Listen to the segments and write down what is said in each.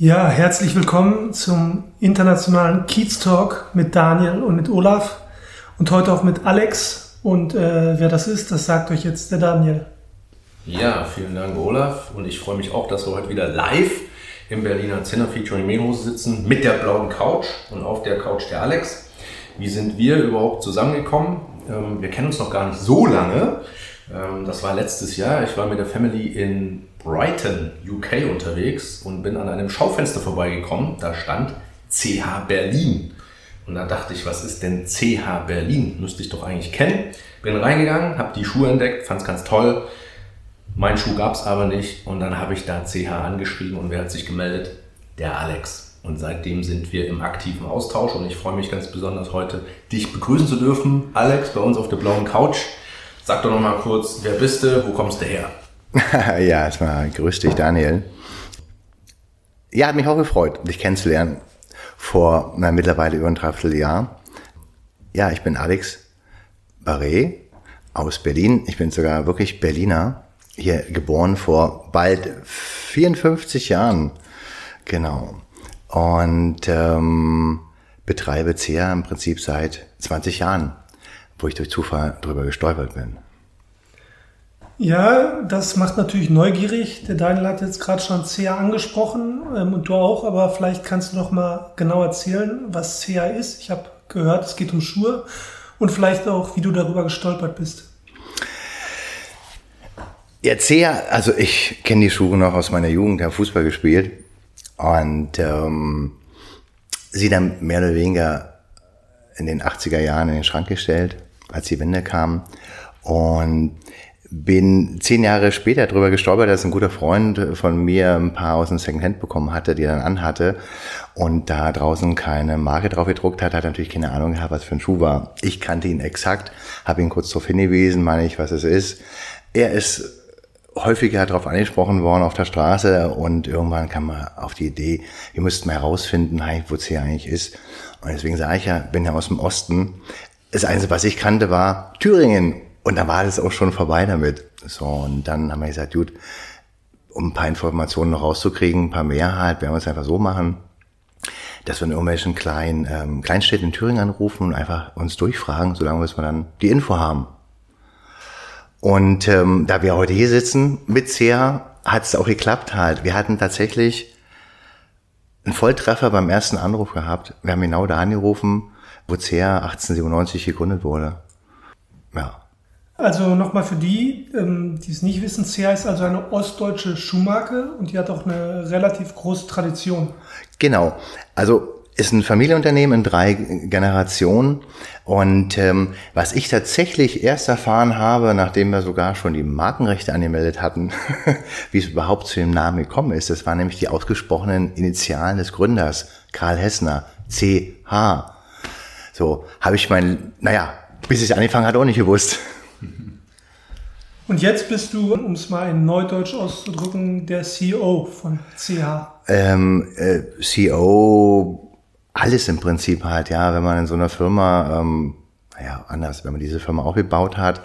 Ja, herzlich willkommen zum internationalen Kiez Talk mit Daniel und mit Olaf und heute auch mit Alex. Und äh, wer das ist, das sagt euch jetzt der Daniel. Ja, vielen Dank, Olaf. Und ich freue mich auch, dass wir heute wieder live im Berliner Zinner Featuring Mehlhose sitzen mit der blauen Couch und auf der Couch der Alex. Wie sind wir überhaupt zusammengekommen? Ähm, wir kennen uns noch gar nicht so lange. Ähm, das war letztes Jahr. Ich war mit der Family in Brighton, UK unterwegs und bin an einem Schaufenster vorbeigekommen. Da stand CH Berlin. Und da dachte ich, was ist denn CH Berlin? Müsste ich doch eigentlich kennen. Bin reingegangen, habe die Schuhe entdeckt, fand es ganz toll. Mein Schuh gab es aber nicht und dann habe ich da CH angeschrieben und wer hat sich gemeldet? Der Alex. Und seitdem sind wir im aktiven Austausch und ich freue mich ganz besonders heute, dich begrüßen zu dürfen. Alex, bei uns auf der blauen Couch. Sag doch noch mal kurz, wer bist du, wo kommst du her? ja, erstmal grüß dich, Daniel. Ja, hat mich auch gefreut, dich kennenzulernen vor na, mittlerweile über ein Dreivierteljahr. Ja, ich bin Alex Barré aus Berlin. Ich bin sogar wirklich Berliner, hier geboren vor bald 54 Jahren. Genau und ähm, betreibe CEA im Prinzip seit 20 Jahren, wo ich durch Zufall drüber gestolpert bin. Ja, das macht natürlich neugierig. Der Daniel hat jetzt gerade schon CA angesprochen ähm, und du auch, aber vielleicht kannst du noch mal genau erzählen, was CA ist. Ich habe gehört, es geht um Schuhe und vielleicht auch, wie du darüber gestolpert bist. Ja, CA, also ich kenne die Schuhe noch aus meiner Jugend, habe Fußball gespielt und ähm, sie dann mehr oder weniger in den 80er Jahren in den Schrank gestellt, als die Wende kam. Und bin zehn Jahre später drüber gestolpert, dass ein guter Freund von mir ein paar aus dem Secondhand bekommen hatte, die er dann anhatte und da draußen keine Marke drauf gedruckt hat, hat natürlich keine Ahnung gehabt, was für ein Schuh war. Ich kannte ihn exakt, habe ihn kurz darauf hingewiesen, meine ich, was es ist. Er ist häufiger darauf angesprochen worden auf der Straße und irgendwann kam man auf die Idee, wir müssten mal herausfinden, wo es hier eigentlich ist. Und deswegen sage ich ja, bin ja aus dem Osten. Das Einzige, was ich kannte, war Thüringen. Und da war das auch schon vorbei damit. So, und dann haben wir gesagt, gut, um ein paar Informationen noch rauszukriegen, ein paar mehr halt, werden wir es einfach so machen, dass wir in irgendwelchen kleinen ähm, Kleinstädten in Thüringen anrufen und einfach uns durchfragen, solange wir dann die Info haben. Und ähm, da wir heute hier sitzen mit CEA, hat es auch geklappt halt. Wir hatten tatsächlich einen Volltreffer beim ersten Anruf gehabt. Wir haben genau da angerufen, wo CEA 1897 gegründet wurde. Ja. Also nochmal für die, ähm, die es nicht wissen, CEA ist also eine ostdeutsche Schuhmarke und die hat auch eine relativ große Tradition. Genau. Also ist ein Familienunternehmen in drei Generationen. Und ähm, was ich tatsächlich erst erfahren habe, nachdem wir sogar schon die Markenrechte angemeldet hatten, wie es überhaupt zu dem Namen gekommen ist, das waren nämlich die ausgesprochenen Initialen des Gründers, Karl Hessner, CH. So habe ich mein, naja, bis ich angefangen hat, auch nicht gewusst. Und jetzt bist du, um es mal in Neudeutsch auszudrücken, der CEO von CH. Ähm, äh, CEO alles im Prinzip halt, ja, wenn man in so einer Firma, ähm, naja, anders, wenn man diese Firma aufgebaut hat,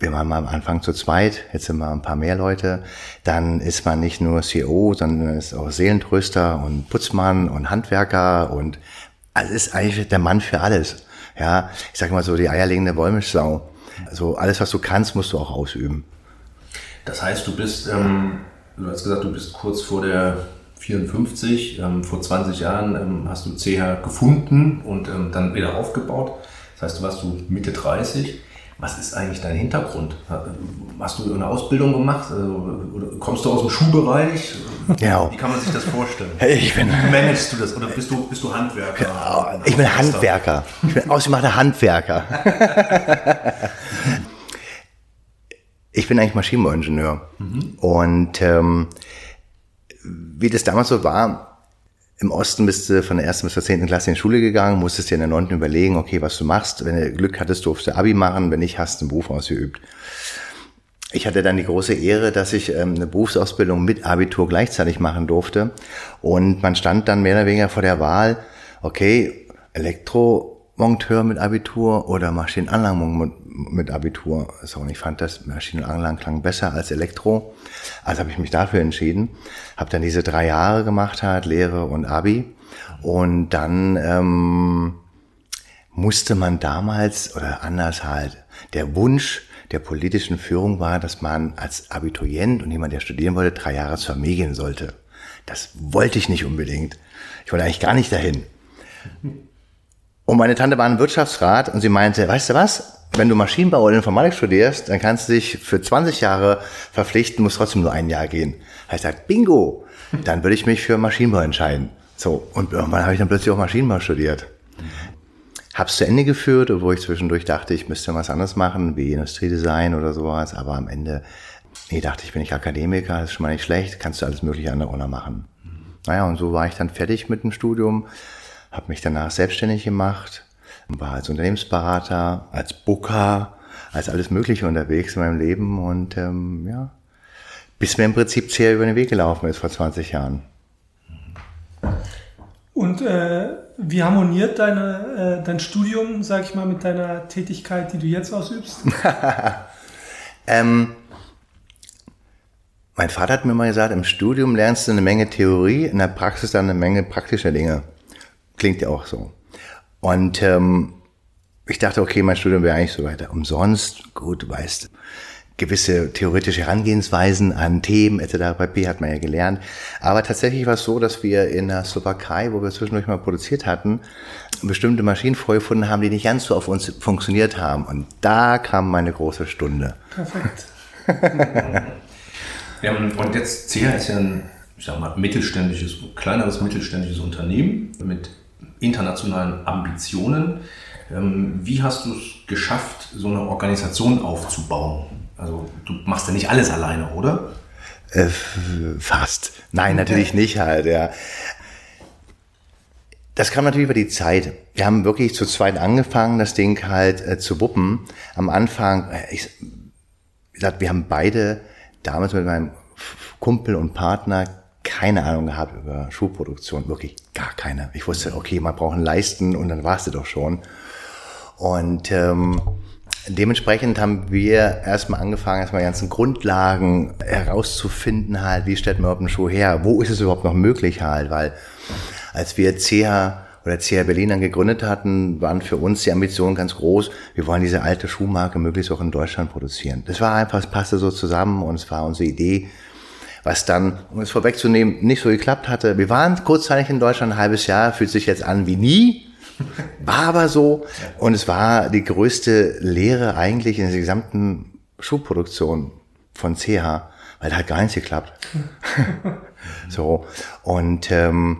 wir waren mal am Anfang zu zweit, jetzt sind wir ein paar mehr Leute, dann ist man nicht nur CEO, sondern ist auch Seelentröster und Putzmann und Handwerker und also ist eigentlich der Mann für alles. Ja, ich sag mal so die eierlegende Wollmilchsau. Also alles, was du kannst, musst du auch ausüben. Das heißt, du bist, ähm, du hast gesagt, du bist kurz vor der 54. Ähm, vor 20 Jahren ähm, hast du CH gefunden und ähm, dann wieder aufgebaut. Das heißt, du warst du Mitte 30. Was ist eigentlich dein Hintergrund? Hast du eine Ausbildung gemacht? Also, oder kommst du aus dem Schuhbereich? Genau. Wie kann man sich das vorstellen? Ich bin, Wie managst du das? Oder bist du, bist du Handwerker? Ja, ich bin Handwerker. Ich bin ausgemachter Handwerker. ich bin eigentlich Maschinenbauingenieur. Mhm. Und ähm, wie das damals so war, im Osten bist du von der ersten bis zur zehnten Klasse in die Schule gegangen, musstest dir in der neunten überlegen, okay, was du machst. Wenn du Glück hattest, durfst du Abi machen, wenn nicht, hast du einen Beruf ausgeübt. Ich hatte dann die große Ehre, dass ich ähm, eine Berufsausbildung mit Abitur gleichzeitig machen durfte. Und man stand dann mehr oder weniger vor der Wahl, okay, Elektromonteur mit Abitur oder Maschinenanlagen mit Abitur. So, und ich fand das Maschinenanlagen klang besser als Elektro. Also habe ich mich dafür entschieden. Habe dann diese drei Jahre gemacht, halt Lehre und Abi. Und dann ähm, musste man damals oder anders halt der Wunsch der politischen Führung war, dass man als Abiturient und jemand, der studieren wollte, drei Jahre zur Armee gehen sollte. Das wollte ich nicht unbedingt. Ich wollte eigentlich gar nicht dahin. Und meine Tante war ein Wirtschaftsrat und sie meinte, weißt du was? Wenn du Maschinenbau oder Informatik studierst, dann kannst du dich für 20 Jahre verpflichten, musst trotzdem nur ein Jahr gehen. Da ich gesagt, bingo, dann würde ich mich für Maschinenbau entscheiden. So, und irgendwann habe ich dann plötzlich auch Maschinenbau studiert. Hab's zu Ende geführt, wo ich zwischendurch dachte, ich müsste was anderes machen, wie Industriedesign oder sowas, aber am Ende, nee, dachte ich, bin ich Akademiker, das ist schon mal nicht schlecht, kannst du alles mögliche andere auch noch machen. Naja, und so war ich dann fertig mit dem Studium, habe mich danach selbstständig gemacht, war als Unternehmensberater, als Booker, als alles Mögliche unterwegs in meinem Leben und ähm, ja, bis mir im Prinzip sehr über den Weg gelaufen ist vor 20 Jahren. Und äh, wie harmoniert deine, äh, dein Studium, sag ich mal, mit deiner Tätigkeit, die du jetzt ausübst? ähm, mein Vater hat mir mal gesagt, im Studium lernst du eine Menge Theorie, in der Praxis dann eine Menge praktischer Dinge. Klingt ja auch so. Und ähm, ich dachte, okay, mein Studium wäre eigentlich so weiter umsonst. Gut, du weißt, gewisse theoretische Herangehensweisen an Themen etc. pp. hat man ja gelernt. Aber tatsächlich war es so, dass wir in der Slowakei, wo wir zwischendurch mal produziert hatten, bestimmte Maschinen vorgefunden haben, die nicht ganz so auf uns funktioniert haben. Und da kam meine große Stunde. Perfekt. ja, und jetzt CEA ist ja ein, ich sag mal, mittelständisches, kleineres mittelständisches Unternehmen mit internationalen Ambitionen. Ähm, wie hast du es geschafft, so eine Organisation aufzubauen? Also du machst ja nicht alles alleine, oder? Äh, fast. Nein, natürlich nicht halt, ja. Das kam natürlich über die Zeit. Wir haben wirklich zu zweit angefangen, das Ding halt äh, zu wuppen. Am Anfang, äh, ich, wie gesagt, wir haben beide damals mit meinem Kumpel und Partner keine Ahnung gehabt über Schuhproduktion, wirklich gar keine. Ich wusste, okay, man braucht einen Leisten und dann warst du doch schon. Und ähm, Dementsprechend haben wir erstmal angefangen, erstmal die ganzen Grundlagen herauszufinden, halt, wie stellt man überhaupt einen Schuh her? Wo ist es überhaupt noch möglich halt? Weil als wir CH oder CH Berlin dann gegründet hatten, waren für uns die Ambitionen ganz groß. Wir wollen diese alte Schuhmarke möglichst auch in Deutschland produzieren. Das war einfach, es passte so zusammen und es war unsere Idee, was dann, um es vorwegzunehmen, nicht so geklappt hatte. Wir waren kurzzeitig in Deutschland ein halbes Jahr, fühlt sich jetzt an wie nie. War aber so. Und es war die größte Lehre eigentlich in der gesamten Schuhproduktion von CH, weil hat gar nichts geklappt. so. Und ähm,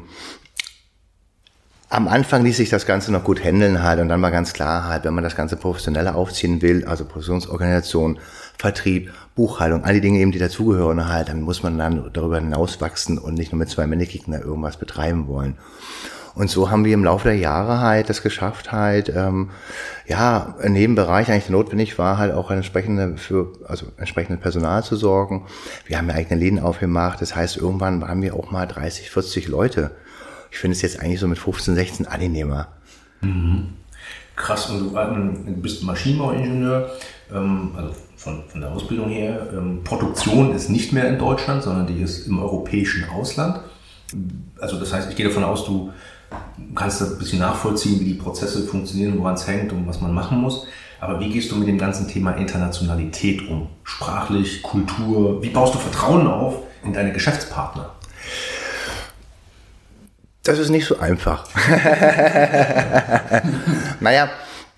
am Anfang ließ sich das Ganze noch gut handeln halt und dann war ganz klar halt, wenn man das Ganze professioneller aufziehen will, also Produktionsorganisation, Vertrieb, Buchhaltung, all die Dinge eben, die dazugehören halt, dann muss man dann darüber hinauswachsen und nicht nur mit zwei Männerkicken da irgendwas betreiben wollen. Und so haben wir im Laufe der Jahre halt das geschafft, halt, ähm, ja, in jedem Bereich eigentlich notwendig war, halt auch entsprechende für, also entsprechende Personal zu sorgen. Wir haben ja eigene Läden aufgemacht. Das heißt, irgendwann waren wir auch mal 30, 40 Leute. Ich finde es jetzt eigentlich so mit 15, 16 Annehmer. Mhm. Krass, und du, bist Maschinenbauingenieur, ähm, also von, von der Ausbildung her. Ähm, Produktion ist nicht mehr in Deutschland, sondern die ist im europäischen Ausland. Also das heißt, ich gehe davon aus, du kannst ein bisschen nachvollziehen, wie die Prozesse funktionieren, woran es hängt und was man machen muss. Aber wie gehst du mit dem ganzen Thema Internationalität um? Sprachlich, Kultur? Wie baust du Vertrauen auf in deine Geschäftspartner? Das ist nicht so einfach. naja,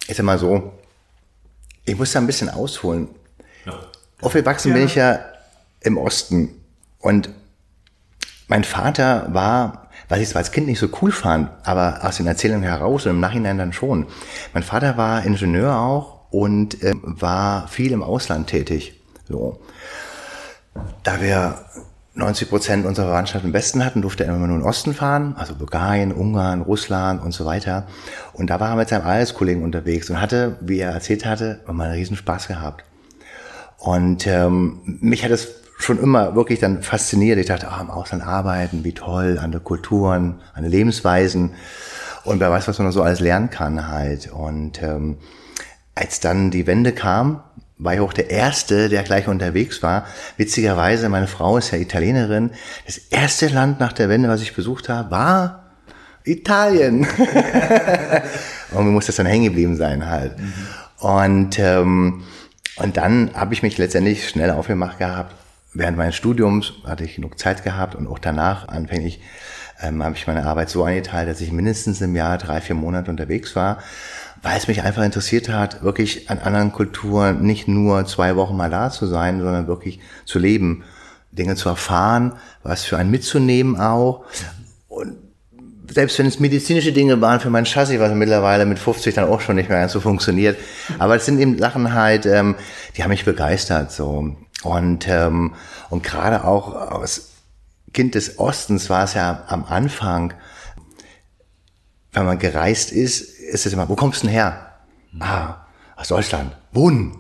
ist ja mal so. Ich muss da ein bisschen ausholen. Aufgewachsen ja. bin ich ja im Osten. Und mein Vater war was ich zwar als Kind nicht so cool fand, aber aus den Erzählungen heraus und im Nachhinein dann schon. Mein Vater war Ingenieur auch und äh, war viel im Ausland tätig. So. Da wir 90 Prozent unserer Verwandtschaft im Westen hatten, durfte er immer nur in den Osten fahren, also Bulgarien, Ungarn, Russland und so weiter. Und da war er mit seinem Arbeitskollegen unterwegs und hatte, wie er erzählt hatte, immer einen riesen Spaß gehabt. Und ähm, mich hat es schon immer wirklich dann fasziniert. Ich dachte, ah, im Ausland arbeiten, wie toll, andere Kulturen, andere Lebensweisen. Und wer weiß, was man so alles lernen kann halt. Und ähm, als dann die Wende kam, war ich auch der Erste, der gleich unterwegs war. Witzigerweise, meine Frau ist ja Italienerin. Das erste Land nach der Wende, was ich besucht habe, war Italien. und mir muss das dann hängen geblieben sein halt. Mhm. Und, ähm, und dann habe ich mich letztendlich schnell aufgemacht gehabt. Während meines Studiums hatte ich genug Zeit gehabt und auch danach anfänglich ähm, habe ich meine Arbeit so eingeteilt, dass ich mindestens im Jahr drei, vier Monate unterwegs war weil es mich einfach interessiert hat, wirklich an anderen Kulturen nicht nur zwei Wochen mal da zu sein, sondern wirklich zu leben, Dinge zu erfahren, was für einen mitzunehmen auch. Und selbst wenn es medizinische Dinge waren für mein Chassis, was mittlerweile mit 50 dann auch schon nicht mehr ganz so funktioniert. Aber es sind eben Sachen halt, ähm, die haben mich begeistert so. Und, ähm, und gerade auch als Kind des Ostens war es ja am Anfang, wenn man gereist ist, ist es immer, wo kommst du denn her? Ah, aus Deutschland. Wohnen.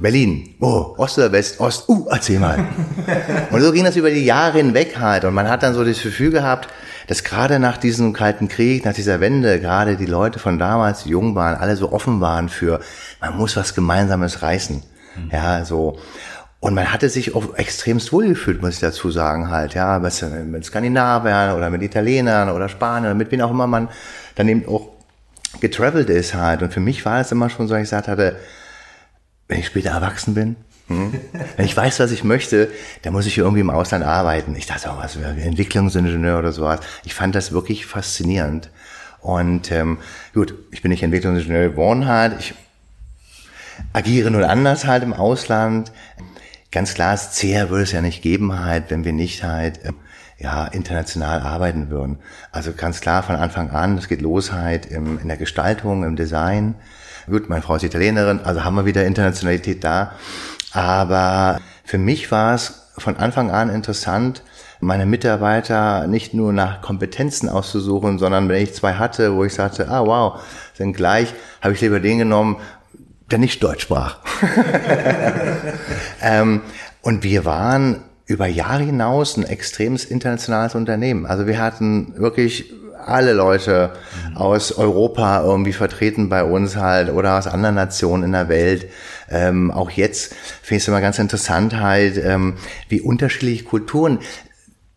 Berlin. Wo? Ost oder West? Ost. Uh, erzähl mal. und so ging das über die Jahre hinweg halt. Und man hat dann so das Gefühl gehabt, dass gerade nach diesem Kalten Krieg, nach dieser Wende, gerade die Leute von damals, die jung waren, alle so offen waren für, man muss was Gemeinsames reißen. Mhm. Ja, so. Und man hatte sich auch extremst wohl gefühlt, muss ich dazu sagen, halt, ja, mit Skandinaviern oder mit Italienern oder Spaniern oder mit wem auch immer man dann eben auch getravelt ist halt. Und für mich war es immer schon so, ich gesagt hatte, wenn ich später erwachsen bin, wenn ich weiß, was ich möchte, dann muss ich irgendwie im Ausland arbeiten. Ich dachte auch, was wie Entwicklungsingenieur oder sowas. Ich fand das wirklich faszinierend. Und ähm, gut, ich bin nicht Entwicklungsingenieur geworden halt. Ich agiere nun anders halt im Ausland. Ganz klar, es CR würde es ja nicht geben halt, wenn wir nicht halt ähm, ja, international arbeiten würden. Also ganz klar von Anfang an, es geht los halt im, in der Gestaltung, im Design. Gut, meine Frau ist Italienerin, also haben wir wieder Internationalität da. Aber für mich war es von Anfang an interessant, meine Mitarbeiter nicht nur nach Kompetenzen auszusuchen, sondern wenn ich zwei hatte, wo ich sagte, ah wow, sind gleich, habe ich lieber den genommen, der nicht Deutsch sprach. ähm, und wir waren über Jahre hinaus ein extremes internationales Unternehmen. Also wir hatten wirklich alle Leute mhm. aus Europa irgendwie vertreten bei uns halt oder aus anderen Nationen in der Welt. Ähm, auch jetzt finde ich es immer ganz interessant halt, ähm, wie unterschiedliche Kulturen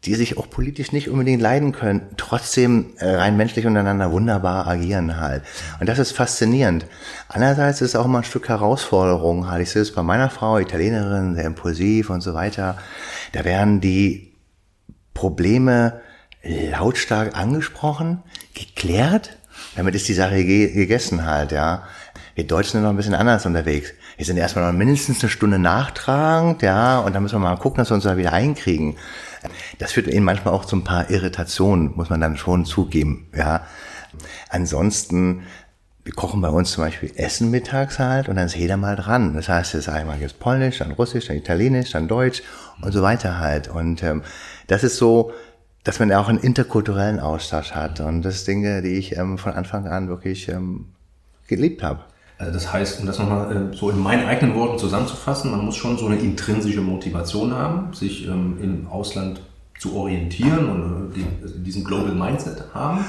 die sich auch politisch nicht unbedingt leiden können, trotzdem äh, rein menschlich untereinander wunderbar agieren halt. Und das ist faszinierend. Andererseits ist es auch immer ein Stück Herausforderung halt. Ich sehe es bei meiner Frau, Italienerin, sehr impulsiv und so weiter. Da werden die Probleme lautstark angesprochen, geklärt, damit ist die Sache gegessen halt, ja. Wir Deutschen sind noch ein bisschen anders unterwegs. Wir sind erstmal noch mindestens eine Stunde nachtragend, ja, und dann müssen wir mal gucken, dass wir uns da wieder einkriegen. Das führt eben manchmal auch zu ein paar Irritationen, muss man dann schon zugeben, ja. Ansonsten, wir kochen bei uns zum Beispiel Essen mittags halt und dann ist jeder mal dran. Das heißt, es ist einmal jetzt Polnisch, dann Russisch, dann Italienisch, dann Deutsch und so weiter halt. Und ähm, das ist so, dass man auch einen interkulturellen Austausch hat. Und das sind Dinge, die ich ähm, von Anfang an wirklich ähm, geliebt habe. Also das heißt, um das nochmal äh, so in meinen eigenen Worten zusammenzufassen, man muss schon so eine intrinsische Motivation haben, sich ähm, im Ausland zu orientieren und äh, also diesen Global Mindset haben.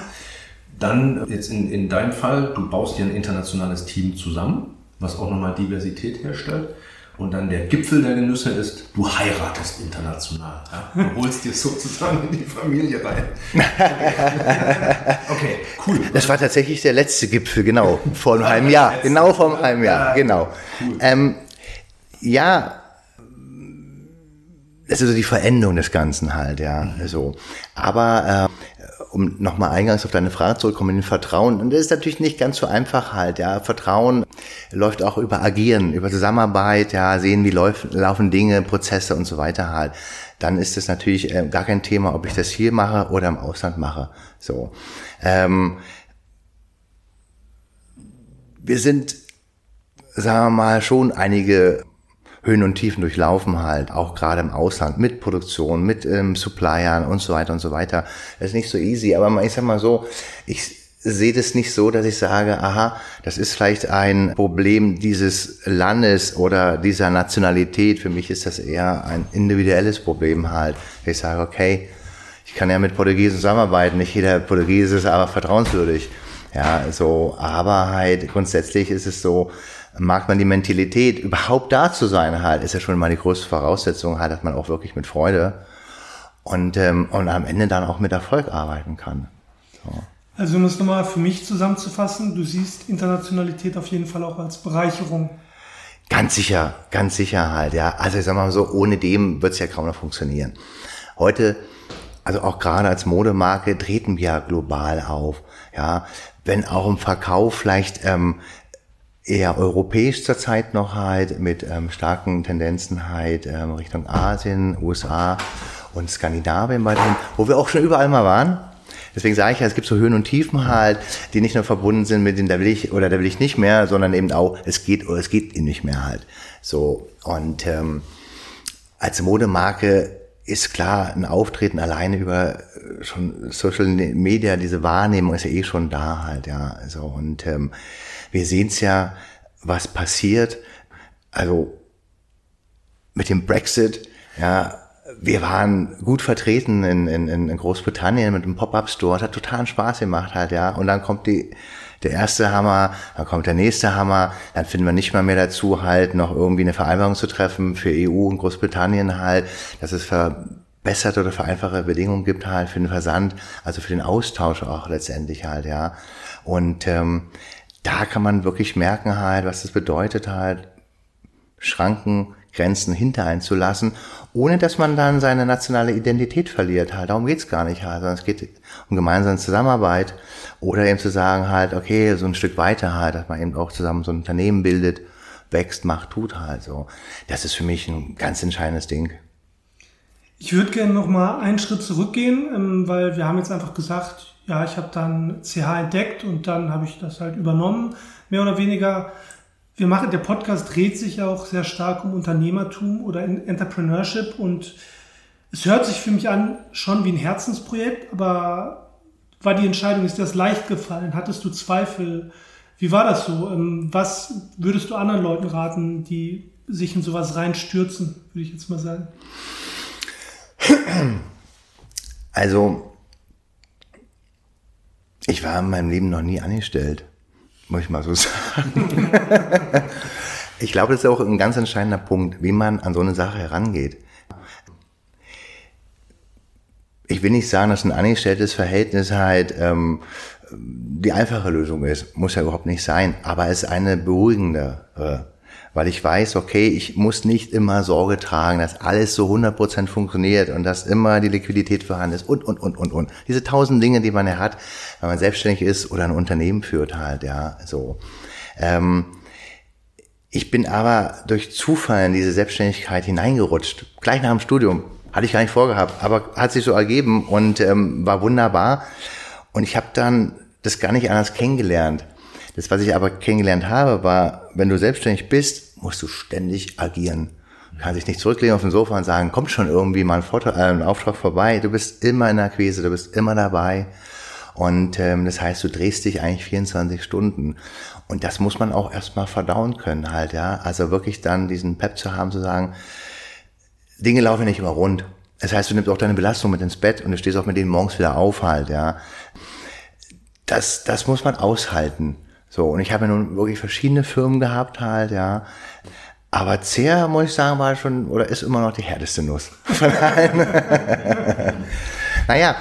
Dann jetzt in, in deinem Fall, du baust dir ein internationales Team zusammen, was auch nochmal Diversität herstellt. Und dann der Gipfel der Genüsse ist, du heiratest international. Ja? Du holst dir sozusagen in die Familie rein. Okay, cool. Das war tatsächlich der letzte Gipfel, genau, vor einem halben Jahr. Genau vor einem halben Jahr, genau. Cool. Ähm, ja, das ist so die Veränderung des Ganzen halt, ja, so. Aber äh, um nochmal eingangs auf deine Frage zurückzukommen, den Vertrauen. Und das ist natürlich nicht ganz so einfach halt, ja. Vertrauen läuft auch über Agieren, über Zusammenarbeit, ja, sehen, wie läuft, laufen Dinge, Prozesse und so weiter halt. Dann ist es natürlich äh, gar kein Thema, ob ich das hier mache oder im Ausland mache. So. Ähm, wir sind, sagen wir mal, schon einige Höhen und Tiefen durchlaufen halt, auch gerade im Ausland, mit Produktion, mit ähm, Suppliern und so weiter und so weiter. Das ist nicht so easy, aber ich sag mal so, ich sehe das nicht so, dass ich sage, aha, das ist vielleicht ein Problem dieses Landes oder dieser Nationalität. Für mich ist das eher ein individuelles Problem halt. Ich sage, okay, ich kann ja mit Portugiesen zusammenarbeiten, nicht jeder Portugiese ist aber vertrauenswürdig. Ja, so, aber halt grundsätzlich ist es so, mag man die Mentalität, überhaupt da zu sein halt, ist ja schon mal die größte Voraussetzung halt, dass man auch wirklich mit Freude und, ähm, und am Ende dann auch mit Erfolg arbeiten kann. So. Also um es nochmal für mich zusammenzufassen, du siehst Internationalität auf jeden Fall auch als Bereicherung. Ganz sicher, ganz sicher halt, ja. Also ich sag mal so, ohne dem wird es ja kaum noch funktionieren. Heute, also auch gerade als Modemarke, treten wir ja global auf. Ja, wenn auch im Verkauf vielleicht ähm, eher europäisch zurzeit noch halt mit ähm, starken Tendenzen halt ähm, Richtung Asien, USA und Skandinavien weiterhin, wo wir auch schon überall mal waren. Deswegen sage ich ja, es gibt so Höhen und Tiefen halt, die nicht nur verbunden sind mit den, da will ich oder da will ich nicht mehr, sondern eben auch, es geht oder es geht eben nicht mehr halt. So und ähm, als Modemarke ist klar, ein Auftreten alleine über schon Social Media, diese Wahrnehmung ist ja eh schon da halt, ja. So und ähm, wir sehen es ja, was passiert. Also mit dem Brexit, ja, wir waren gut vertreten in, in, in Großbritannien mit einem Pop-Up-Store. Es hat totalen Spaß gemacht halt, ja. Und dann kommt die, der erste Hammer, dann kommt der nächste Hammer, dann finden wir nicht mal mehr dazu, halt noch irgendwie eine Vereinbarung zu treffen für EU und Großbritannien halt, dass es verbesserte oder vereinfachte Bedingungen gibt halt für den Versand, also für den Austausch auch letztendlich halt, ja. Und ähm, da kann man wirklich merken halt, was das bedeutet halt, Schranken, Grenzen hinter einzulassen, ohne dass man dann seine nationale Identität verliert. Halt, darum geht's gar nicht halt, sondern es geht um gemeinsame Zusammenarbeit oder eben zu sagen halt, okay, so ein Stück weiter halt, dass man eben auch zusammen so ein Unternehmen bildet, wächst, macht, tut halt so. Das ist für mich ein ganz entscheidendes Ding. Ich würde gerne noch mal einen Schritt zurückgehen, ähm, weil wir haben jetzt einfach gesagt, ja, ich habe dann CH entdeckt und dann habe ich das halt übernommen, mehr oder weniger wir machen, der Podcast dreht sich auch sehr stark um Unternehmertum oder Entrepreneurship und es hört sich für mich an schon wie ein Herzensprojekt, aber war die Entscheidung, ist das leicht gefallen? Hattest du Zweifel? Wie war das so? Ähm, was würdest du anderen Leuten raten, die sich in sowas reinstürzen, würde ich jetzt mal sagen? Also, ich war in meinem Leben noch nie angestellt muss ich mal so sagen. ich glaube, das ist auch ein ganz entscheidender Punkt, wie man an so eine Sache herangeht. Ich will nicht sagen, dass ein angestelltes Verhältnis halt ähm, die einfache Lösung ist. Muss ja überhaupt nicht sein. Aber es ist eine beruhigende äh, weil ich weiß, okay, ich muss nicht immer Sorge tragen, dass alles so 100% funktioniert und dass immer die Liquidität vorhanden ist und, und, und, und, und. Diese tausend Dinge, die man ja hat, wenn man selbstständig ist oder ein Unternehmen führt halt, ja, so. Ähm, ich bin aber durch Zufall in diese Selbstständigkeit hineingerutscht, gleich nach dem Studium. Hatte ich gar nicht vorgehabt, aber hat sich so ergeben und ähm, war wunderbar. Und ich habe dann das gar nicht anders kennengelernt. Das, was ich aber kennengelernt habe, war, wenn du selbstständig bist, musst du ständig agieren. Du kannst dich nicht zurücklegen auf den Sofa und sagen, kommt schon irgendwie mal ein, Foto, äh, ein Auftrag vorbei. Du bist immer in der Quise, du bist immer dabei. Und ähm, das heißt, du drehst dich eigentlich 24 Stunden. Und das muss man auch erstmal verdauen können halt, ja. Also wirklich dann diesen Pep zu haben, zu sagen, Dinge laufen nicht immer rund. Das heißt, du nimmst auch deine Belastung mit ins Bett und du stehst auch mit denen morgens wieder auf halt, ja. Das, das muss man aushalten. So, und ich habe ja nun wirklich verschiedene Firmen gehabt halt, ja. Aber Zehr, muss ich sagen, war schon, oder ist immer noch die härteste Nuss von allen. naja,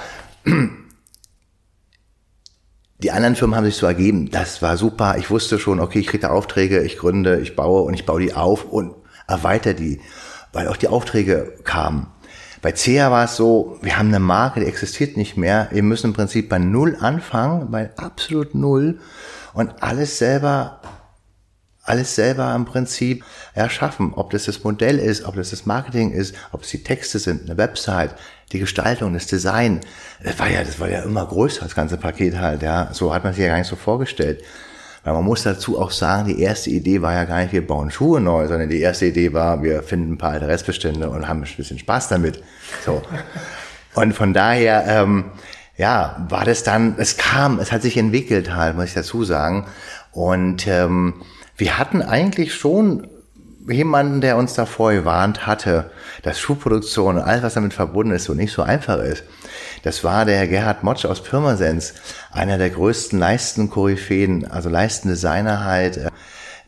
die anderen Firmen haben sich so ergeben. Das war super. Ich wusste schon, okay, ich kriege da Aufträge, ich gründe, ich baue und ich baue die auf und erweitere die, weil auch die Aufträge kamen. Bei CEA war es so, wir haben eine Marke, die existiert nicht mehr. Wir müssen im Prinzip bei Null anfangen, bei absolut Null und alles selber, alles selber im Prinzip erschaffen. Ob das das Modell ist, ob das das Marketing ist, ob es die Texte sind, eine Website, die Gestaltung, das Design. Das war ja, das war ja immer größer, das ganze Paket halt, ja. So hat man sich ja gar nicht so vorgestellt. Weil man muss dazu auch sagen, die erste Idee war ja gar nicht, wir bauen Schuhe neu, sondern die erste Idee war, wir finden ein paar alte Restbestände und haben ein bisschen Spaß damit. So. Und von daher, ähm, ja, war das dann, es kam, es hat sich entwickelt halt, muss ich dazu sagen. Und ähm, wir hatten eigentlich schon jemanden, der uns davor gewarnt hatte, dass Schuhproduktion und alles, was damit verbunden ist, so nicht so einfach ist. Das war der Gerhard Motsch aus Pirmasens, einer der größten Leisten-Koryphäen, also Leistendesigner halt, äh,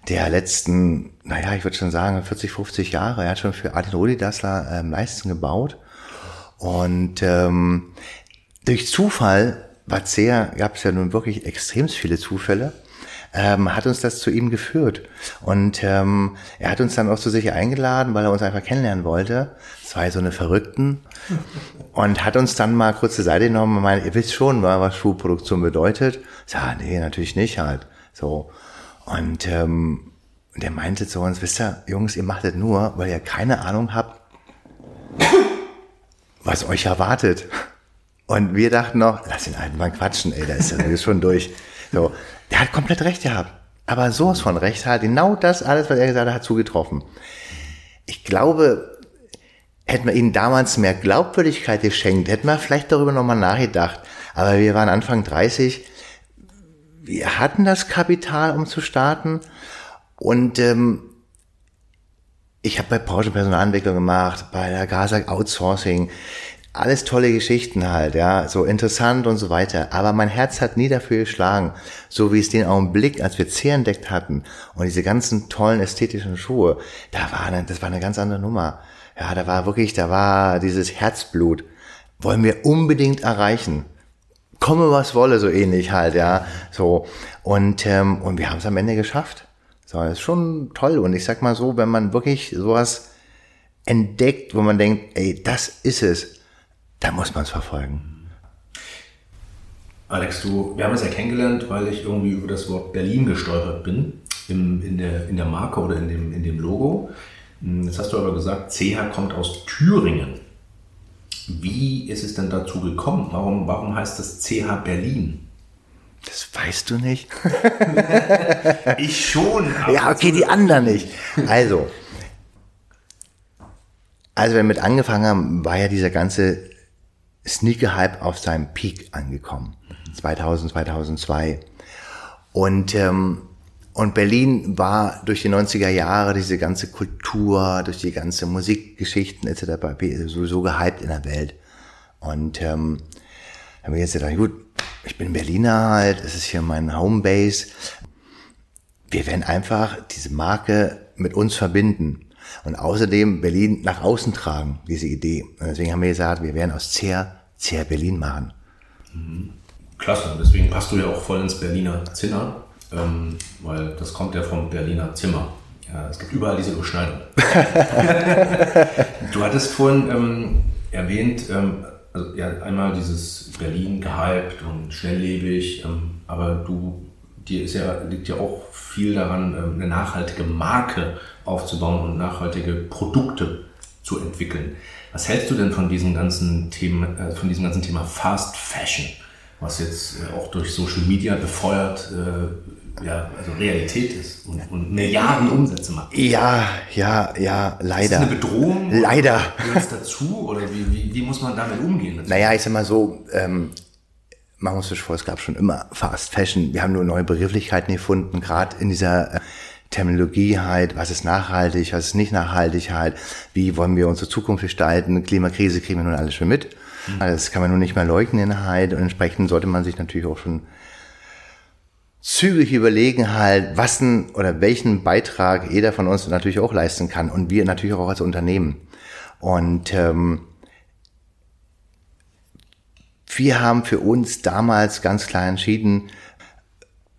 der letzten, naja, ich würde schon sagen, 40, 50 Jahre. Er hat schon für Artin Rudi Dassler ähm, Leisten gebaut. Und ähm, durch Zufall, sehr, gab es ja nun wirklich extrem viele Zufälle, ähm, hat uns das zu ihm geführt. Und ähm, er hat uns dann auch zu sich eingeladen, weil er uns einfach kennenlernen wollte. Zwei so eine Verrückten. Und hat uns dann mal kurz zur Seite genommen und meinte, ihr wisst schon, was Schuhproduktion bedeutet. Ja, nee, natürlich nicht halt. So. Und ähm, der meinte zu uns, wisst ihr, Jungs, ihr macht das nur, weil ihr keine Ahnung habt, was euch erwartet. Und wir dachten noch, lass den alten Mann quatschen, ey, da ist er schon durch. So, der hat komplett recht gehabt. Aber sowas von recht hat, genau das alles, was er gesagt hat, hat zugetroffen. Ich glaube, hätten wir ihnen damals mehr Glaubwürdigkeit geschenkt, hätten wir vielleicht darüber nochmal nachgedacht. Aber wir waren Anfang 30, wir hatten das Kapital, um zu starten. Und ähm, ich habe bei Porsche Personalentwicklung gemacht, bei der Gasak Outsourcing, alles tolle Geschichten halt, ja, so interessant und so weiter. Aber mein Herz hat nie dafür geschlagen, so wie es den Augenblick, als wir C entdeckt hatten und diese ganzen tollen ästhetischen Schuhe, da war eine, das war eine ganz andere Nummer. Ja, da war wirklich, da war dieses Herzblut. Wollen wir unbedingt erreichen. Komme was wolle, so ähnlich halt, ja, so. Und, ähm, und wir haben es am Ende geschafft. So, das ist schon toll. Und ich sag mal so, wenn man wirklich sowas entdeckt, wo man denkt, ey, das ist es, da muss man es verfolgen. Alex, du, wir haben uns ja kennengelernt, weil ich irgendwie über das Wort Berlin gestolpert bin, im, in, der, in der Marke oder in dem, in dem Logo. Hm, jetzt hast du aber gesagt, CH kommt aus Thüringen. Wie ist es denn dazu gekommen? Warum, warum heißt das CH Berlin? Das weißt du nicht? ich schon. ja, okay, die anderen nicht. Also, als wir mit angefangen haben, war ja dieser ganze Sneaker-Hype auf seinem Peak angekommen. 2000, 2002. Und, ähm, und Berlin war durch die 90er Jahre, diese ganze Kultur, durch die ganze Musikgeschichten etc. sowieso gehypt in der Welt. Und ähm, haben wir jetzt gedacht, gut, ich bin Berliner halt, es ist hier mein Homebase. Wir werden einfach diese Marke mit uns verbinden und außerdem Berlin nach außen tragen, diese Idee. Und deswegen haben wir gesagt, wir werden aus CER, CER Berlin machen. Klasse, deswegen passt du ja auch voll ins Berliner Zinner, ähm, weil das kommt ja vom Berliner Zimmer. Ja, es gibt überall diese Überschneidung. du hattest vorhin ähm, erwähnt, ähm, also ja, einmal dieses Berlin gehypt und schnelllebig, ähm, aber du, dir ist ja, liegt ja auch viel daran, ähm, eine nachhaltige Marke aufzubauen und nachhaltige Produkte zu entwickeln. Was hältst du denn von diesem ganzen Thema, äh, von diesem ganzen Thema Fast Fashion, was jetzt äh, auch durch Social Media befeuert, äh, ja, also Realität ist und, und Milliarden Umsätze macht? Ja, ja, ja, leider. Ist das eine Bedrohung? Leider. Gehört es dazu oder wie, wie, wie muss man damit umgehen? Naja, ich sag mal so, ähm, machen wir uns das vor, es gab schon immer Fast Fashion. Wir haben nur neue Begrifflichkeiten gefunden, gerade in dieser äh, Terminologie halt, was ist nachhaltig, was ist nicht nachhaltig halt, wie wollen wir unsere Zukunft gestalten, Klimakrise kriegen wir nun alles schon mit. Mhm. Das kann man nun nicht mehr leugnen halt und entsprechend sollte man sich natürlich auch schon zügig überlegen halt, was denn oder welchen Beitrag jeder von uns natürlich auch leisten kann und wir natürlich auch als Unternehmen. Und ähm, wir haben für uns damals ganz klar entschieden,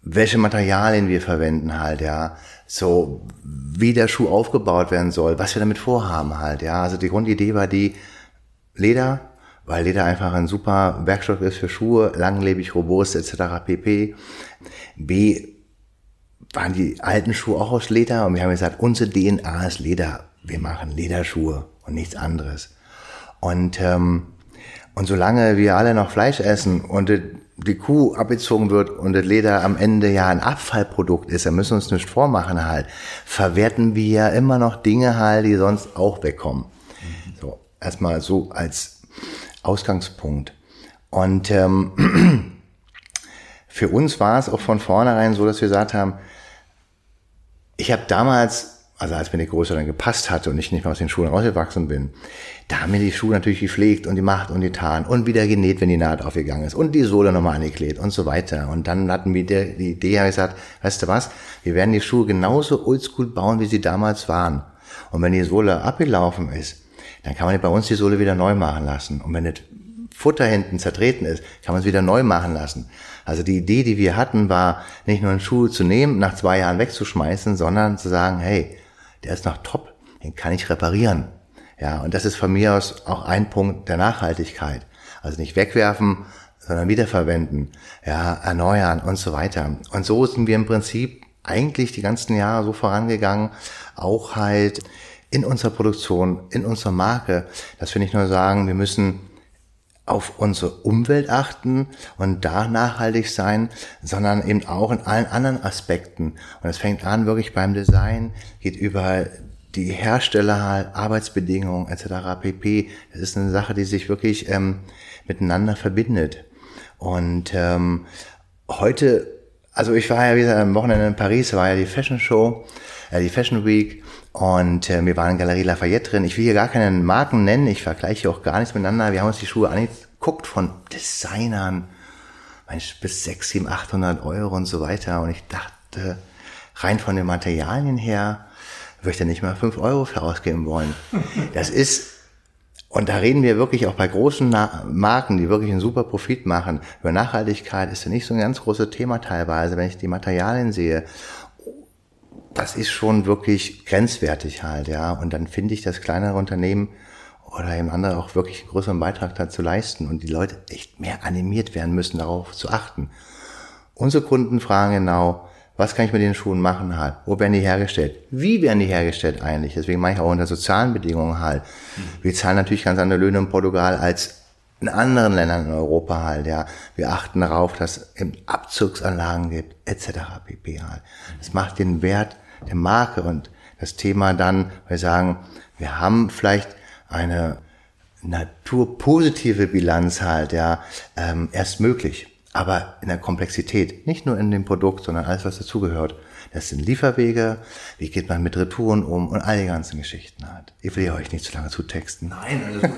welche Materialien wir verwenden halt, ja. So, wie der Schuh aufgebaut werden soll, was wir damit vorhaben halt, ja. Also die Grundidee war die Leder, weil Leder einfach ein super Werkstoff ist für Schuhe, langlebig, robust etc. pp. B waren die alten Schuhe auch aus Leder und wir haben gesagt, unsere DNA ist Leder. Wir machen Lederschuhe und nichts anderes. Und ähm, und solange wir alle noch Fleisch essen und die Kuh abgezogen wird und das Leder am Ende ja ein Abfallprodukt ist, dann müssen wir uns nicht vormachen halt, verwerten wir ja immer noch Dinge halt, die sonst auch wegkommen. So, erstmal so als Ausgangspunkt. Und ähm, für uns war es auch von vornherein so, dass wir gesagt haben, ich habe damals also als mir die Größe dann gepasst hatte und ich nicht mehr aus den Schuhen rausgewachsen bin, da haben mir die Schuhe natürlich gepflegt und gemacht und getan und wieder genäht, wenn die Naht aufgegangen ist und die Sohle nochmal angeklebt und so weiter. Und dann hatten wir die, die Idee, habe ich gesagt, weißt du was, wir werden die Schuhe genauso oldschool bauen, wie sie damals waren. Und wenn die Sohle abgelaufen ist, dann kann man bei uns die Sohle wieder neu machen lassen. Und wenn das Futter hinten zertreten ist, kann man es wieder neu machen lassen. Also die Idee, die wir hatten, war nicht nur einen Schuh zu nehmen, nach zwei Jahren wegzuschmeißen, sondern zu sagen, hey, der ist noch top, den kann ich reparieren. Ja, und das ist von mir aus auch ein Punkt der Nachhaltigkeit. Also nicht wegwerfen, sondern wiederverwenden, ja, erneuern und so weiter. Und so sind wir im Prinzip eigentlich die ganzen Jahre so vorangegangen, auch halt in unserer Produktion, in unserer Marke, dass wir nicht nur sagen, wir müssen auf unsere Umwelt achten und da nachhaltig sein, sondern eben auch in allen anderen Aspekten. Und es fängt an wirklich beim Design, geht über die Hersteller, Arbeitsbedingungen etc. pp. Das ist eine Sache, die sich wirklich ähm, miteinander verbindet. Und ähm, heute, also ich war ja wieder am Wochenende in Paris, war ja die Fashion Show, äh, die Fashion Week und äh, wir waren in Galerie Lafayette drin. Ich will hier gar keine Marken nennen, ich vergleiche auch gar nichts miteinander. Wir haben uns die Schuhe angeguckt von Designern, bis 6, 7, 800 Euro und so weiter. Und ich dachte, rein von den Materialien her, würde ich da nicht mal 5 Euro für ausgeben wollen. Das ist, und da reden wir wirklich auch bei großen Na Marken, die wirklich einen super Profit machen. Über Nachhaltigkeit ist ja nicht so ein ganz großes Thema teilweise, wenn ich die Materialien sehe das ist schon wirklich grenzwertig halt, ja. Und dann finde ich, dass kleinere Unternehmen oder eben andere auch wirklich einen größeren Beitrag dazu leisten und die Leute echt mehr animiert werden müssen, darauf zu achten. Unsere Kunden fragen genau, was kann ich mit den Schuhen machen halt? Wo werden die hergestellt? Wie werden die hergestellt eigentlich? Deswegen mache ich auch unter sozialen Bedingungen halt. Wir zahlen natürlich ganz andere Löhne in Portugal als in anderen Ländern in Europa halt, ja. Wir achten darauf, dass es Abzugsanlagen gibt, etc. pp. halt. Das macht den Wert der Marke und das Thema dann, wir sagen, wir haben vielleicht eine naturpositive Bilanz halt, ja, ähm, erst möglich. Aber in der Komplexität, nicht nur in dem Produkt, sondern alles, was dazugehört. Das sind Lieferwege, wie geht man mit Retouren um und all die ganzen Geschichten halt. Ich will euch nicht zu lange zutexten. Nein, gut.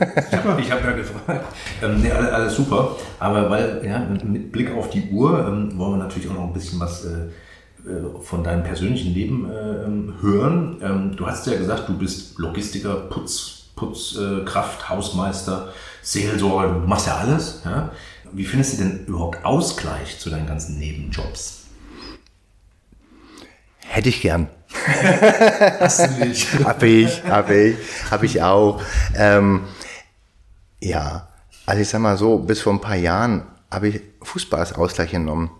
Ich habe hab ja gefragt. Ähm, nee, alles, alles, super. Aber weil, ja, mit Blick auf die Uhr ähm, wollen wir natürlich auch noch ein bisschen was äh, von deinem persönlichen Leben äh, hören. Ähm, du hast ja gesagt, du bist Logistiker, Putz, Putzkraft, äh, Hausmeister, Seelsorger, du machst ja alles. Ja? Wie findest du denn überhaupt Ausgleich zu deinen ganzen Nebenjobs? Hätte ich gern. Hast du nicht? hab ich, hab ich, hab ich auch. Ähm, ja, also ich sag mal so, bis vor ein paar Jahren habe ich Fußball als Ausgleich genommen.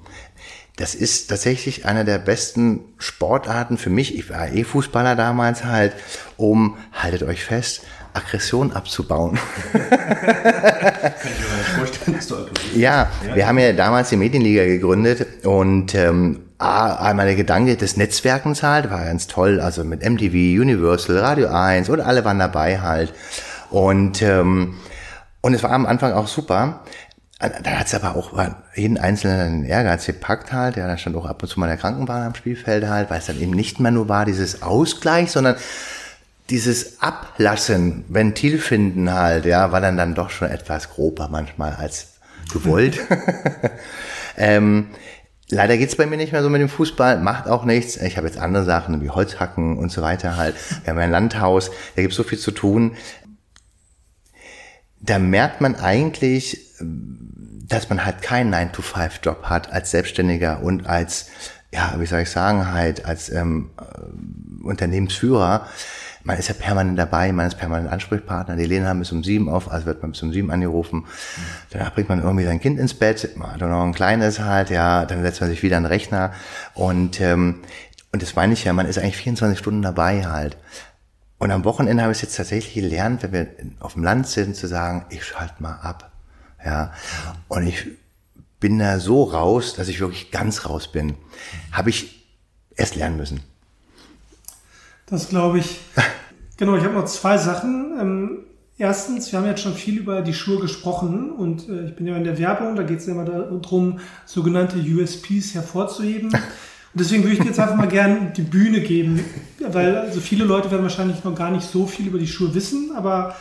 Das ist tatsächlich einer der besten Sportarten für mich. Ich war eh Fußballer damals halt, um, haltet euch fest, Aggression abzubauen. Kann ich mir nicht vorstellen, dass du ja, ja, wir haben ja damals die Medienliga gegründet und ähm, einmal der Gedanke des Netzwerkens halt, war ganz toll, also mit MTV, Universal, Radio 1 und alle waren dabei halt. Und, ähm, und es war am Anfang auch super. Dann hat es aber auch jeden Einzelnen Ehrgeiz gepackt halt, ja, dann stand auch ab und zu mal der Krankenwagen am Spielfeld halt, weil es dann eben nicht mehr nur war dieses Ausgleich, sondern dieses Ablassen, Ventil finden halt, ja, war dann dann doch schon etwas grober manchmal als gewollt. ähm, leider geht's bei mir nicht mehr so mit dem Fußball, macht auch nichts. Ich habe jetzt andere Sachen wie Holzhacken und so weiter halt. Wir haben ein Landhaus, da gibt's so viel zu tun. Da merkt man eigentlich, dass man halt keinen 9-to-5-Job hat als Selbstständiger und als, ja, wie soll ich sagen, halt als ähm, äh, Unternehmensführer man ist ja permanent dabei, man ist permanent Ansprechpartner. Die Lena haben bis um sieben auf, also wird man bis um sieben angerufen. Danach bringt man irgendwie sein Kind ins Bett, man hat noch ein kleines halt, ja, dann setzt man sich wieder an den Rechner und ähm, und das meine ich ja, man ist eigentlich 24 Stunden dabei halt. Und am Wochenende habe ich es jetzt tatsächlich gelernt, wenn wir auf dem Land sind, zu sagen, ich schalte mal ab. Ja. Und ich bin da so raus, dass ich wirklich ganz raus bin. Habe ich erst lernen müssen. Das glaube ich. genau, ich habe noch zwei Sachen. Ähm, erstens, wir haben jetzt schon viel über die Schuhe gesprochen und äh, ich bin ja in der Werbung, da geht es ja immer darum, sogenannte USPs hervorzuheben. Deswegen würde ich dir jetzt einfach mal gerne die Bühne geben, weil also viele Leute werden wahrscheinlich noch gar nicht so viel über die Schuhe wissen, aber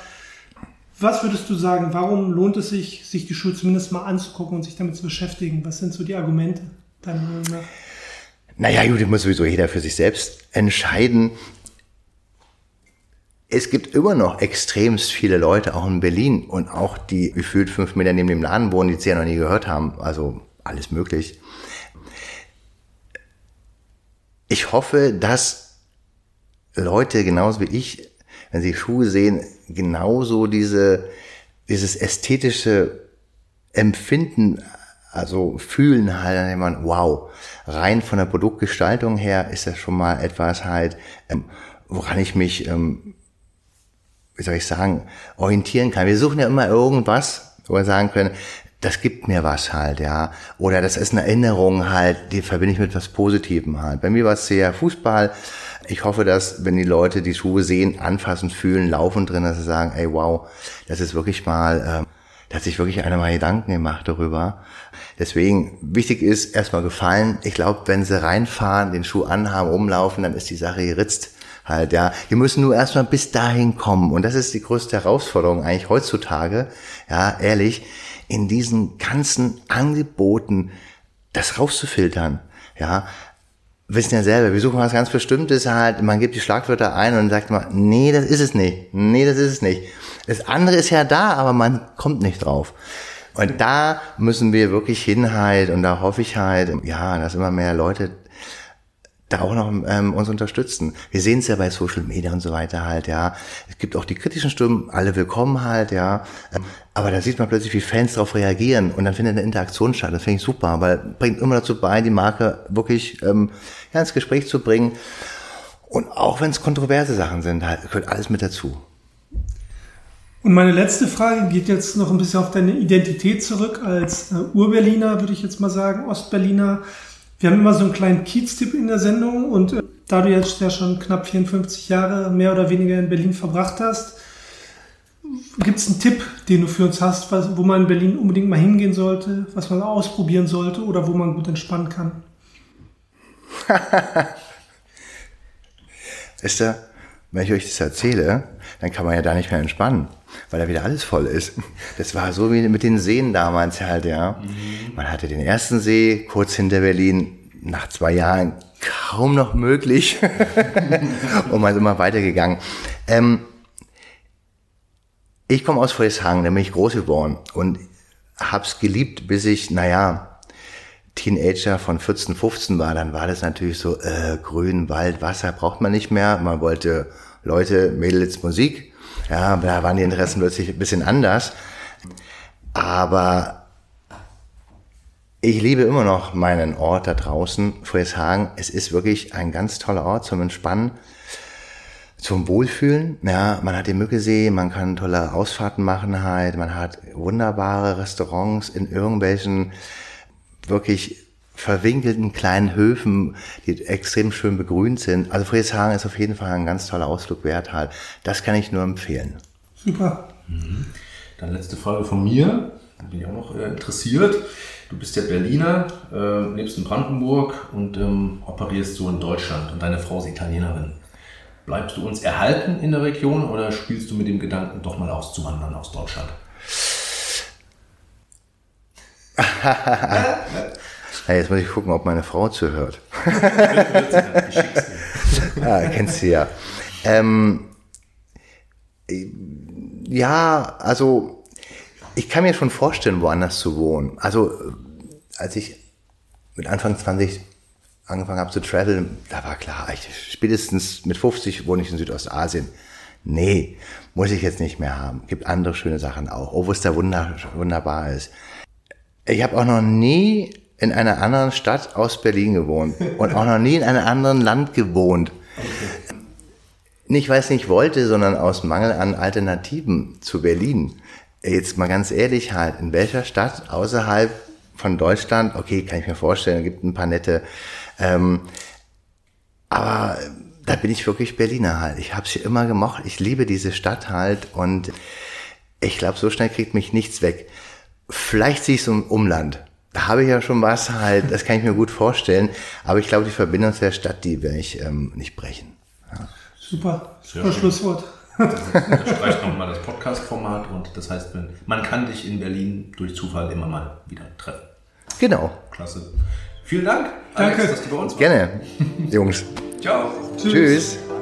was würdest du sagen, warum lohnt es sich, sich die Schuhe zumindest mal anzugucken und sich damit zu beschäftigen? Was sind so die Argumente deiner Meinung nach? Naja, gut, muss sowieso jeder für sich selbst entscheiden. Es gibt immer noch extremst viele Leute, auch in Berlin und auch die gefühlt fünf Meter neben dem Laden wohnen, die es ja noch nie gehört haben. Also alles möglich. Ich hoffe, dass Leute genauso wie ich, wenn sie Schuhe sehen, genauso diese, dieses ästhetische Empfinden, also fühlen halt, man, wow, rein von der Produktgestaltung her ist das schon mal etwas halt, ähm, woran ich mich, ähm, wie soll ich sagen, orientieren kann. Wir suchen ja immer irgendwas, wo wir sagen können, das gibt mir was halt, ja. Oder das ist eine Erinnerung halt, die verbinde ich mit was Positivem halt. Bei mir war es sehr Fußball. Ich hoffe, dass, wenn die Leute die Schuhe sehen, anfassen, fühlen, laufen drin, dass sie sagen, ey, wow, das ist wirklich mal, ähm, da hat sich wirklich einer mal Gedanken gemacht darüber. Deswegen, wichtig ist erstmal gefallen. Ich glaube, wenn sie reinfahren, den Schuh anhaben, rumlaufen, dann ist die Sache geritzt halt, ja. Wir müssen nur erstmal bis dahin kommen. Und das ist die größte Herausforderung eigentlich heutzutage, ja, ehrlich in diesen ganzen Angeboten das rauszufiltern. Ja, wissen ja selber, wir suchen was ganz Bestimmtes halt, man gibt die Schlagwörter ein und sagt mal, nee, das ist es nicht, nee, das ist es nicht. Das andere ist ja da, aber man kommt nicht drauf. Und da müssen wir wirklich hin halt, und da hoffe ich halt, ja, dass immer mehr Leute da auch noch ähm, uns unterstützen. Wir sehen es ja bei Social Media und so weiter halt, ja. Es gibt auch die kritischen Stimmen, alle willkommen halt, ja. Aber da sieht man plötzlich, wie Fans darauf reagieren und dann findet eine Interaktion statt. Das finde ich super, weil bringt immer dazu bei, die Marke wirklich ähm, ja, ins Gespräch zu bringen. Und auch wenn es kontroverse Sachen sind, halt, gehört alles mit dazu. Und meine letzte Frage geht jetzt noch ein bisschen auf deine Identität zurück als äh, Urberliner, würde ich jetzt mal sagen, Ostberliner. Wir haben immer so einen kleinen Kiez-Tipp in der Sendung und äh, da du jetzt ja schon knapp 54 Jahre mehr oder weniger in Berlin verbracht hast, gibt es einen Tipp, den du für uns hast, was, wo man in Berlin unbedingt mal hingehen sollte, was man ausprobieren sollte oder wo man gut entspannen kann? Wisst ihr, wenn ich euch das erzähle, dann kann man ja da nicht mehr entspannen, weil da wieder alles voll ist. Das war so wie mit den Seen damals halt, ja. Mhm. Man hatte den ersten See kurz hinter Berlin, nach zwei Jahren kaum noch möglich und man ist immer weitergegangen. Ähm, ich komme aus Frieshagen, da bin ich groß geworden und hab's geliebt, bis ich, naja, Teenager von 14, 15 war, dann war das natürlich so, äh, Grün, Wald, Wasser braucht man nicht mehr. Man wollte Leute, Mädels, Musik. Ja, da waren die Interessen plötzlich ein bisschen anders. Aber ich liebe immer noch meinen Ort da draußen, Frieshagen. Es ist wirklich ein ganz toller Ort zum Entspannen, zum Wohlfühlen. Ja, man hat den Mückesee, man kann tolle Ausfahrten machen halt, man hat wunderbare Restaurants in irgendwelchen wirklich verwinkelten kleinen Höfen, die extrem schön begrünt sind. Also Friedrichshagen ist auf jeden Fall ein ganz toller Ausflug wert halt. Das kann ich nur empfehlen. Super. Mhm. Dann letzte Frage von mir. Da bin ich auch noch äh, interessiert. Du bist ja Berliner, äh, lebst in Brandenburg und ähm, operierst so in Deutschland und deine Frau ist Italienerin. Bleibst du uns erhalten in der Region oder spielst du mit dem Gedanken, doch mal auszuwandern aus Deutschland? hey, jetzt muss ich gucken, ob meine Frau zuhört. ah, kennst du ja. Ähm, ja, also ich kann mir schon vorstellen, woanders zu wohnen. Also als ich mit Anfang 20 angefangen habe zu traveln, da war klar, ich, spätestens mit 50 wohne ich in Südostasien. Nee, muss ich jetzt nicht mehr haben. Gibt andere schöne Sachen auch, obwohl es da wunder, wunderbar ist. Ich habe auch noch nie in einer anderen Stadt aus Berlin gewohnt und auch noch nie in einem anderen Land gewohnt. Okay. Nicht, weil es nicht wollte, sondern aus Mangel an Alternativen zu Berlin. Jetzt mal ganz ehrlich halt, in welcher Stadt außerhalb von Deutschland. Okay, kann ich mir vorstellen, gibt ein paar nette. Ähm, aber da bin ich wirklich Berliner halt. Ich habe sie immer gemocht. Ich liebe diese Stadt halt und ich glaube, so schnell kriegt mich nichts weg. Vielleicht sehe ich es im Umland. Da habe ich ja schon was halt, das kann ich mir gut vorstellen. Aber ich glaube, die Verbindung zu der Stadt, die werde ich ähm, nicht brechen. Ja. Super, super Schlusswort. Das streicht nochmal das Podcast-Format und das heißt, man kann dich in Berlin durch Zufall immer mal wieder treffen. Genau. Klasse. Vielen Dank, Danke. Alex, dass du bei uns warst. Gerne, Jungs. Ciao. Tschüss. Tschüss.